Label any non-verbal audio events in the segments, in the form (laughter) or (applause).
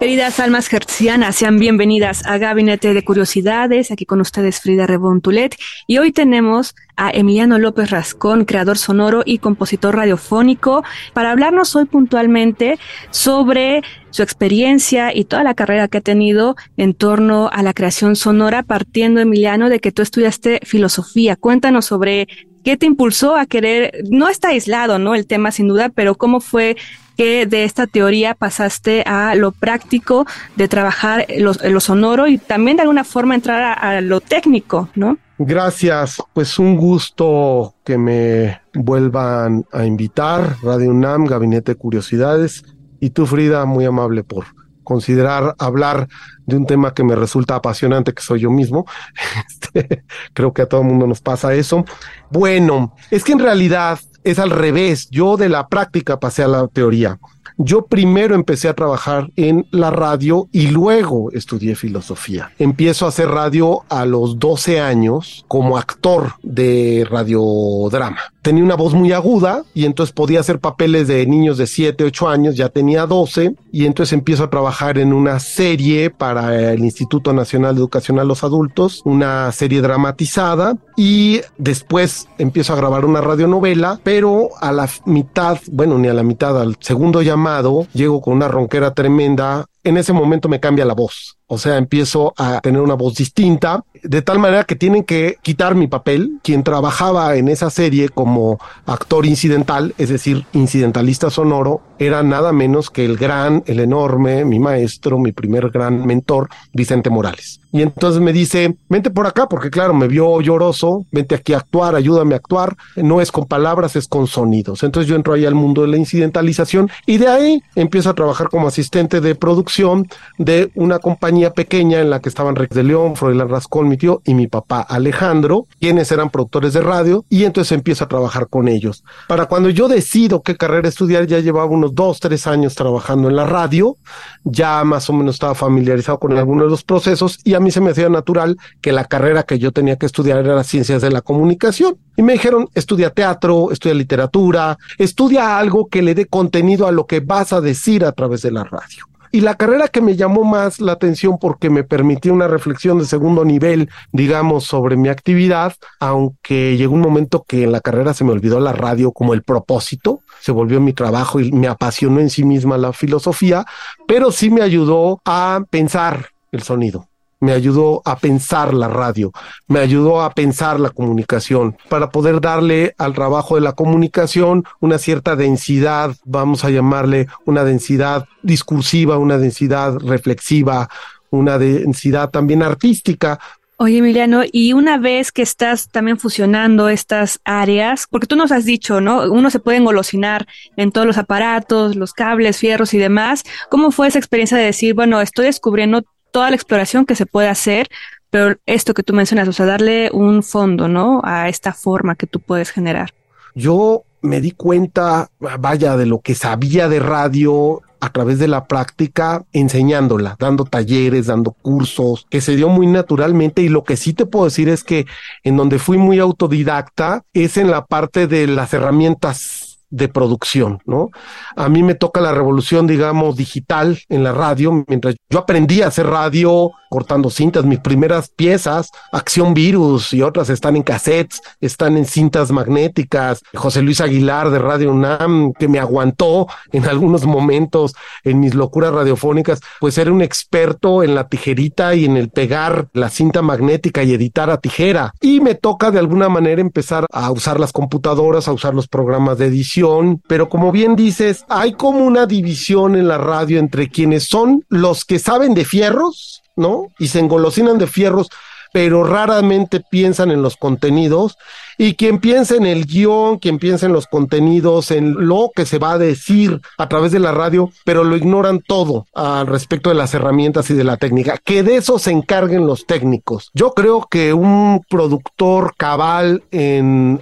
Queridas almas hercianas, sean bienvenidas a Gabinete de Curiosidades. Aquí con ustedes Frida Rebontulet. Y hoy tenemos a Emiliano López Rascón, creador sonoro y compositor radiofónico, para hablarnos hoy puntualmente sobre su experiencia y toda la carrera que ha tenido en torno a la creación sonora, partiendo, Emiliano, de que tú estudiaste filosofía. Cuéntanos sobre qué te impulsó a querer, no está aislado, ¿no? El tema sin duda, pero cómo fue que de esta teoría pasaste a lo práctico de trabajar lo, lo sonoro y también de alguna forma entrar a, a lo técnico, ¿no? Gracias, pues un gusto que me vuelvan a invitar, Radio UNAM, Gabinete de Curiosidades, y tú Frida, muy amable por considerar hablar de un tema que me resulta apasionante, que soy yo mismo. (laughs) Este, creo que a todo el mundo nos pasa eso. Bueno, es que en realidad es al revés. Yo de la práctica pasé a la teoría. Yo primero empecé a trabajar en la radio y luego estudié filosofía. Empiezo a hacer radio a los 12 años como actor de radiodrama. Tenía una voz muy aguda y entonces podía hacer papeles de niños de 7, 8 años, ya tenía 12 y entonces empiezo a trabajar en una serie para el Instituto Nacional de Educación a los Adultos, una serie dramatizada y después empiezo a grabar una radionovela, pero a la mitad, bueno, ni a la mitad, al segundo llamado, llego con una ronquera tremenda. En ese momento me cambia la voz. O sea, empiezo a tener una voz distinta, de tal manera que tienen que quitar mi papel. Quien trabajaba en esa serie como actor incidental, es decir, incidentalista sonoro, era nada menos que el gran, el enorme, mi maestro, mi primer gran mentor, Vicente Morales. Y entonces me dice, vente por acá, porque claro, me vio lloroso, vente aquí a actuar, ayúdame a actuar. No es con palabras, es con sonidos. Entonces yo entro ahí al mundo de la incidentalización y de ahí empiezo a trabajar como asistente de producción de una compañía pequeña en la que estaban Rex de León, Froilán Rascón, mi tío y mi papá Alejandro, quienes eran productores de radio, y entonces empiezo a trabajar con ellos. Para cuando yo decido qué carrera estudiar, ya llevaba unos dos, tres años trabajando en la radio, ya más o menos estaba familiarizado con algunos de los procesos y a mí se me hacía natural que la carrera que yo tenía que estudiar era las ciencias de la comunicación. Y me dijeron, estudia teatro, estudia literatura, estudia algo que le dé contenido a lo que vas a decir a través de la radio. Y la carrera que me llamó más la atención porque me permitió una reflexión de segundo nivel, digamos, sobre mi actividad, aunque llegó un momento que en la carrera se me olvidó la radio como el propósito, se volvió mi trabajo y me apasionó en sí misma la filosofía, pero sí me ayudó a pensar el sonido me ayudó a pensar la radio, me ayudó a pensar la comunicación, para poder darle al trabajo de la comunicación una cierta densidad, vamos a llamarle una densidad discursiva, una densidad reflexiva, una densidad también artística, Oye, Emiliano, y una vez que estás también fusionando estas áreas, porque tú nos has dicho, ¿no? Uno se puede engolosinar en todos los aparatos, los cables, fierros y demás. ¿Cómo fue esa experiencia de decir, bueno, estoy descubriendo toda la exploración que se puede hacer, pero esto que tú mencionas, o sea, darle un fondo, ¿no? A esta forma que tú puedes generar. Yo me di cuenta, vaya, de lo que sabía de radio a través de la práctica, enseñándola, dando talleres, dando cursos, que se dio muy naturalmente y lo que sí te puedo decir es que en donde fui muy autodidacta es en la parte de las herramientas de producción, ¿no? A mí me toca la revolución, digamos, digital en la radio, mientras yo aprendí a hacer radio cortando cintas, mis primeras piezas, Acción Virus y otras están en cassettes, están en cintas magnéticas, José Luis Aguilar de Radio UNAM, que me aguantó en (laughs) algunos momentos en mis locuras radiofónicas, pues era un experto en la tijerita y en el pegar la cinta magnética y editar a tijera. Y me toca de alguna manera empezar a usar las computadoras, a usar los programas de edición, pero como bien dices, hay como una división en la radio entre quienes son los que saben de fierros, ¿no? Y se engolosinan de fierros, pero raramente piensan en los contenidos Y quien piensa en el guion, quien piensa en los contenidos, en lo que se va a decir a través de la radio, pero lo ignoran todo al respecto de las herramientas y de la técnica, que de eso se encarguen los técnicos. Yo creo que un productor cabal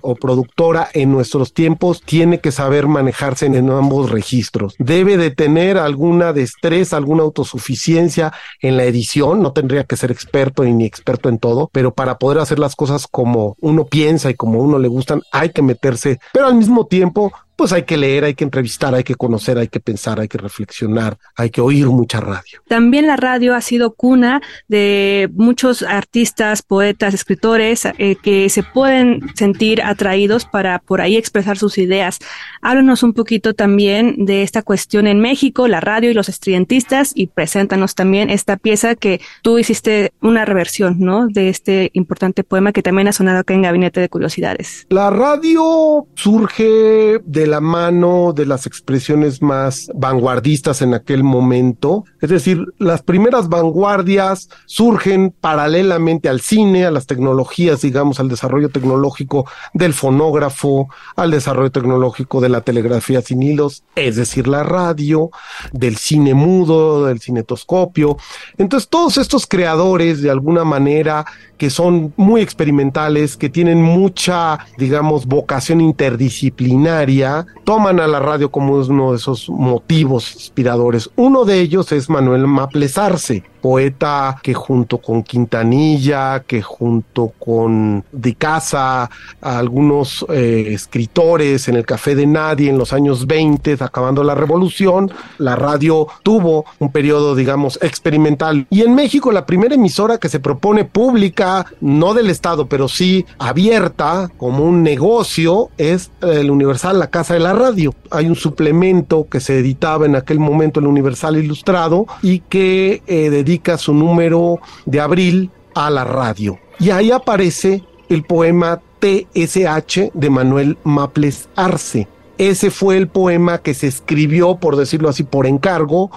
o productora en nuestros tiempos tiene que saber manejarse en ambos registros. Debe de tener alguna destreza, alguna autosuficiencia en la edición, no tendría que ser experto ni experto en todo, pero para poder hacer las cosas como uno piensa y como uno le gustan, hay que meterse, pero al mismo tiempo pues hay que leer, hay que entrevistar, hay que conocer, hay que pensar, hay que reflexionar, hay que oír mucha radio. También la radio ha sido cuna de muchos artistas, poetas, escritores eh, que se pueden sentir atraídos para por ahí expresar sus ideas. Háblanos un poquito también de esta cuestión en México, la radio y los estudiantistas y preséntanos también esta pieza que tú hiciste una reversión, ¿no? De este importante poema que también ha sonado acá en Gabinete de Curiosidades. La radio surge de la mano de las expresiones más vanguardistas en aquel momento. Es decir, las primeras vanguardias surgen paralelamente al cine, a las tecnologías, digamos, al desarrollo tecnológico del fonógrafo, al desarrollo tecnológico de la telegrafía sin hilos, es decir, la radio, del cine mudo, del cinetoscopio. Entonces, todos estos creadores, de alguna manera, que son muy experimentales, que tienen mucha, digamos, vocación interdisciplinaria, toman a la radio como uno de esos motivos inspiradores. Uno de ellos es Manuel Maplesarse, poeta que junto con Quintanilla, que junto con Di Casa, algunos eh, escritores en el Café de Nadie en los años 20, acabando la revolución, la radio tuvo un periodo, digamos, experimental. Y en México la primera emisora que se propone pública, no del Estado, pero sí abierta como un negocio, es el Universal, la Casa de la Radio. Hay un suplemento que se editaba en aquel momento el Universal Ilustrado y que eh, dedica su número de abril a la radio. Y ahí aparece el poema TSH de Manuel Maples Arce. Ese fue el poema que se escribió, por decirlo así, por encargo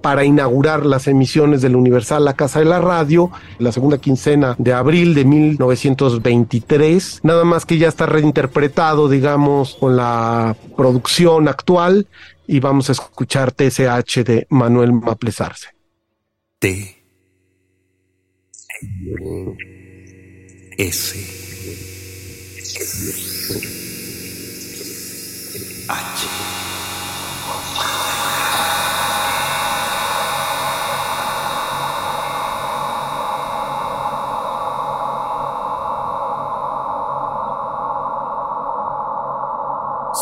para inaugurar las emisiones del Universal La Casa de la Radio, la segunda quincena de abril de 1923, nada más que ya está reinterpretado, digamos, con la producción actual y vamos a escuchar TSH de Manuel Maplesarse. T. S. H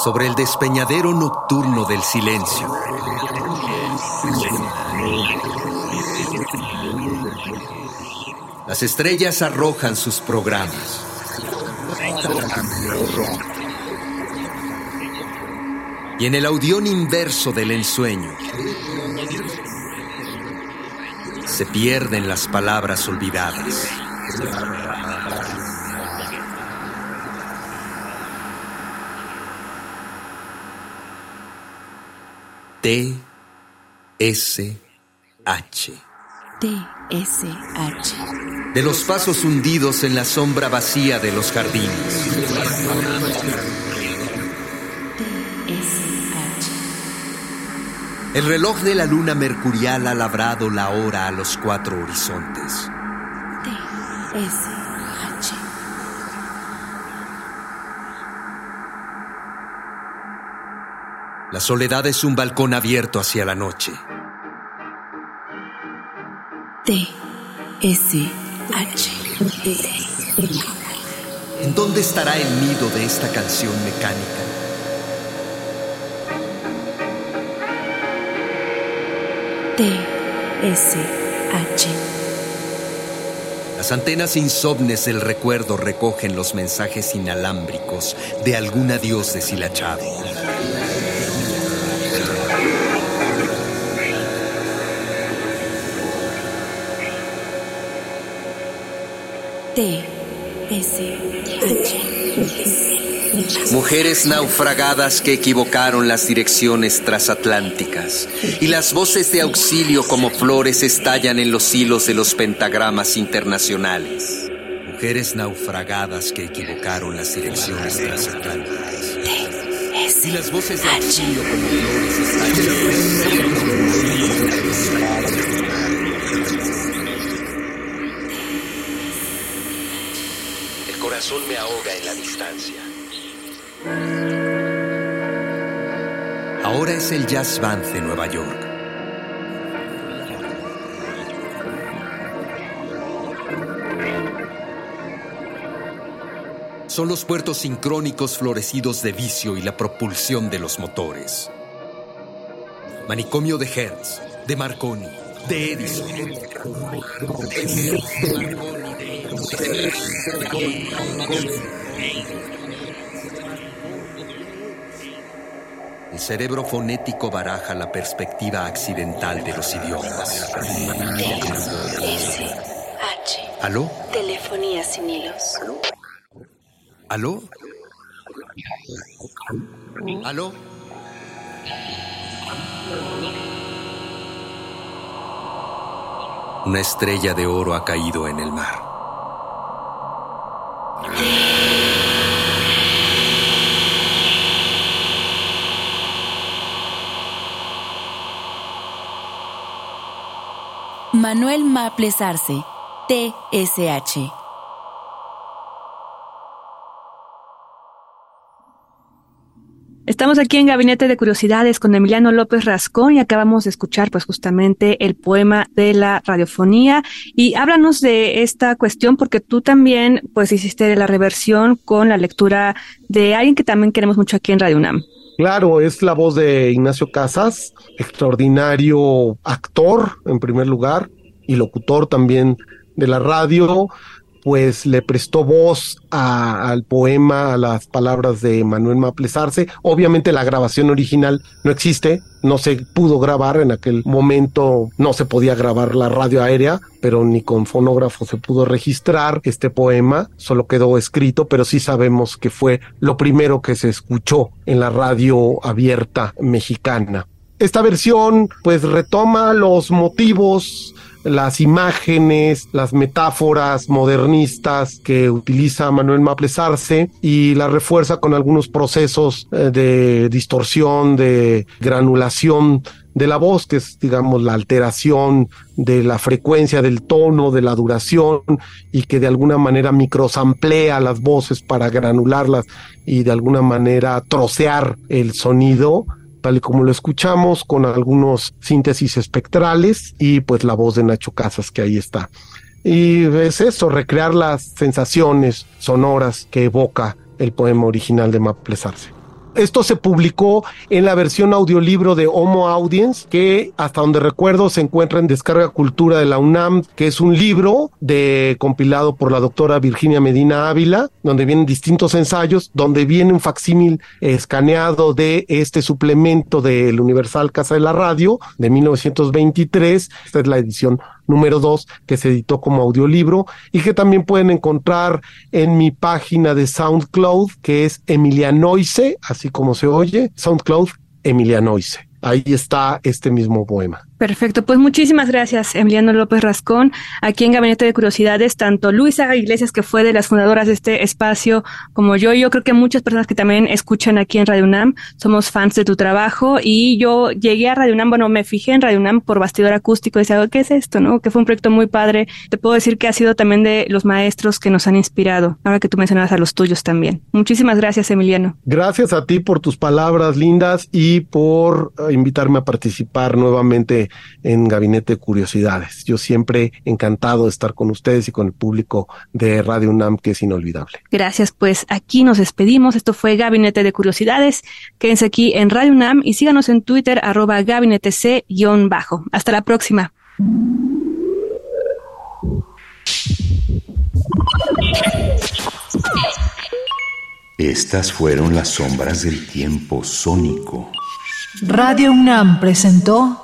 sobre el despeñadero nocturno del silencio. Las estrellas arrojan sus programas. Y en el audión inverso del ensueño se pierden las palabras olvidadas. T S H. T S H. De los pasos hundidos en la sombra vacía de los jardines. T S H. El reloj de la luna mercurial ha labrado la hora a los cuatro horizontes. T S H. La soledad es un balcón abierto hacia la noche. T S H. ¿En dónde estará el nido de esta canción mecánica? T S H. Las antenas insomnes del recuerdo recogen los mensajes inalámbricos de algún adiós deshilachado. Mujeres naufragadas que equivocaron las direcciones transatlánticas y las voces de auxilio como flores estallan en los hilos de los pentagramas internacionales. mujeres naufragadas que equivocaron las direcciones transatlánticas. Y las voces de auxilio como flores El corazón me ahoga en la distancia. Ahora es el Jazz Band de Nueva York. Son los puertos sincrónicos florecidos de vicio y la propulsión de los motores. Manicomio de Hertz, de Marconi, de Edison. El cerebro fonético baraja la perspectiva accidental de los idiomas. ¿Aló? Telefonía sin hilos. ¿Aló? ¿Aló? Una estrella de oro ha caído en el mar. Manuel Maples Arce, TSH. Estamos aquí en Gabinete de Curiosidades con Emiliano López Rascón y acabamos de escuchar pues justamente el poema de la radiofonía y háblanos de esta cuestión porque tú también pues hiciste la reversión con la lectura de alguien que también queremos mucho aquí en Radio UNAM. Claro, es la voz de Ignacio Casas, extraordinario actor en primer lugar y locutor también de la radio, pues le prestó voz al poema, a las palabras de Manuel Maples Arce. Obviamente la grabación original no existe, no se pudo grabar en aquel momento, no se podía grabar la radio aérea, pero ni con fonógrafo se pudo registrar este poema, solo quedó escrito, pero sí sabemos que fue lo primero que se escuchó en la radio abierta mexicana. Esta versión pues retoma los motivos las imágenes, las metáforas modernistas que utiliza Manuel Maples Arce y la refuerza con algunos procesos eh, de distorsión, de granulación de la voz, que es, digamos, la alteración de la frecuencia del tono, de la duración, y que de alguna manera microsamplea las voces para granularlas y de alguna manera trocear el sonido tal y como lo escuchamos, con algunos síntesis espectrales y pues la voz de Nacho Casas que ahí está. Y es eso, recrear las sensaciones sonoras que evoca el poema original de Maples Arce. Esto se publicó en la versión audiolibro de Homo Audience, que hasta donde recuerdo se encuentra en Descarga Cultura de la UNAM, que es un libro de compilado por la doctora Virginia Medina Ávila, donde vienen distintos ensayos, donde viene un facsímil escaneado de este suplemento del Universal Casa de la Radio de 1923. Esta es la edición número 2 que se editó como audiolibro y que también pueden encontrar en mi página de SoundCloud que es Emilianoise, así como se oye, SoundCloud Emilianoise. Ahí está este mismo poema. Perfecto, pues muchísimas gracias, Emiliano López Rascón. Aquí en Gabinete de Curiosidades, tanto Luisa Iglesias, que fue de las fundadoras de este espacio, como yo, y yo creo que muchas personas que también escuchan aquí en Radio UNAM, somos fans de tu trabajo. Y yo llegué a Radio UNAM, bueno, me fijé en Radio UNAM por bastidor acústico y decía, ¿qué es esto? ¿No? Que fue un proyecto muy padre. Te puedo decir que ha sido también de los maestros que nos han inspirado, ahora que tú mencionabas a los tuyos también. Muchísimas gracias, Emiliano. Gracias a ti por tus palabras lindas y por eh, invitarme a participar nuevamente en Gabinete de Curiosidades. Yo siempre encantado de estar con ustedes y con el público de Radio UNAM, que es inolvidable. Gracias, pues aquí nos despedimos. Esto fue Gabinete de Curiosidades. Quédense aquí en Radio UNAM y síganos en Twitter, arroba gabinete C-bajo. Hasta la próxima. Estas fueron las sombras del tiempo sónico. Radio UNAM presentó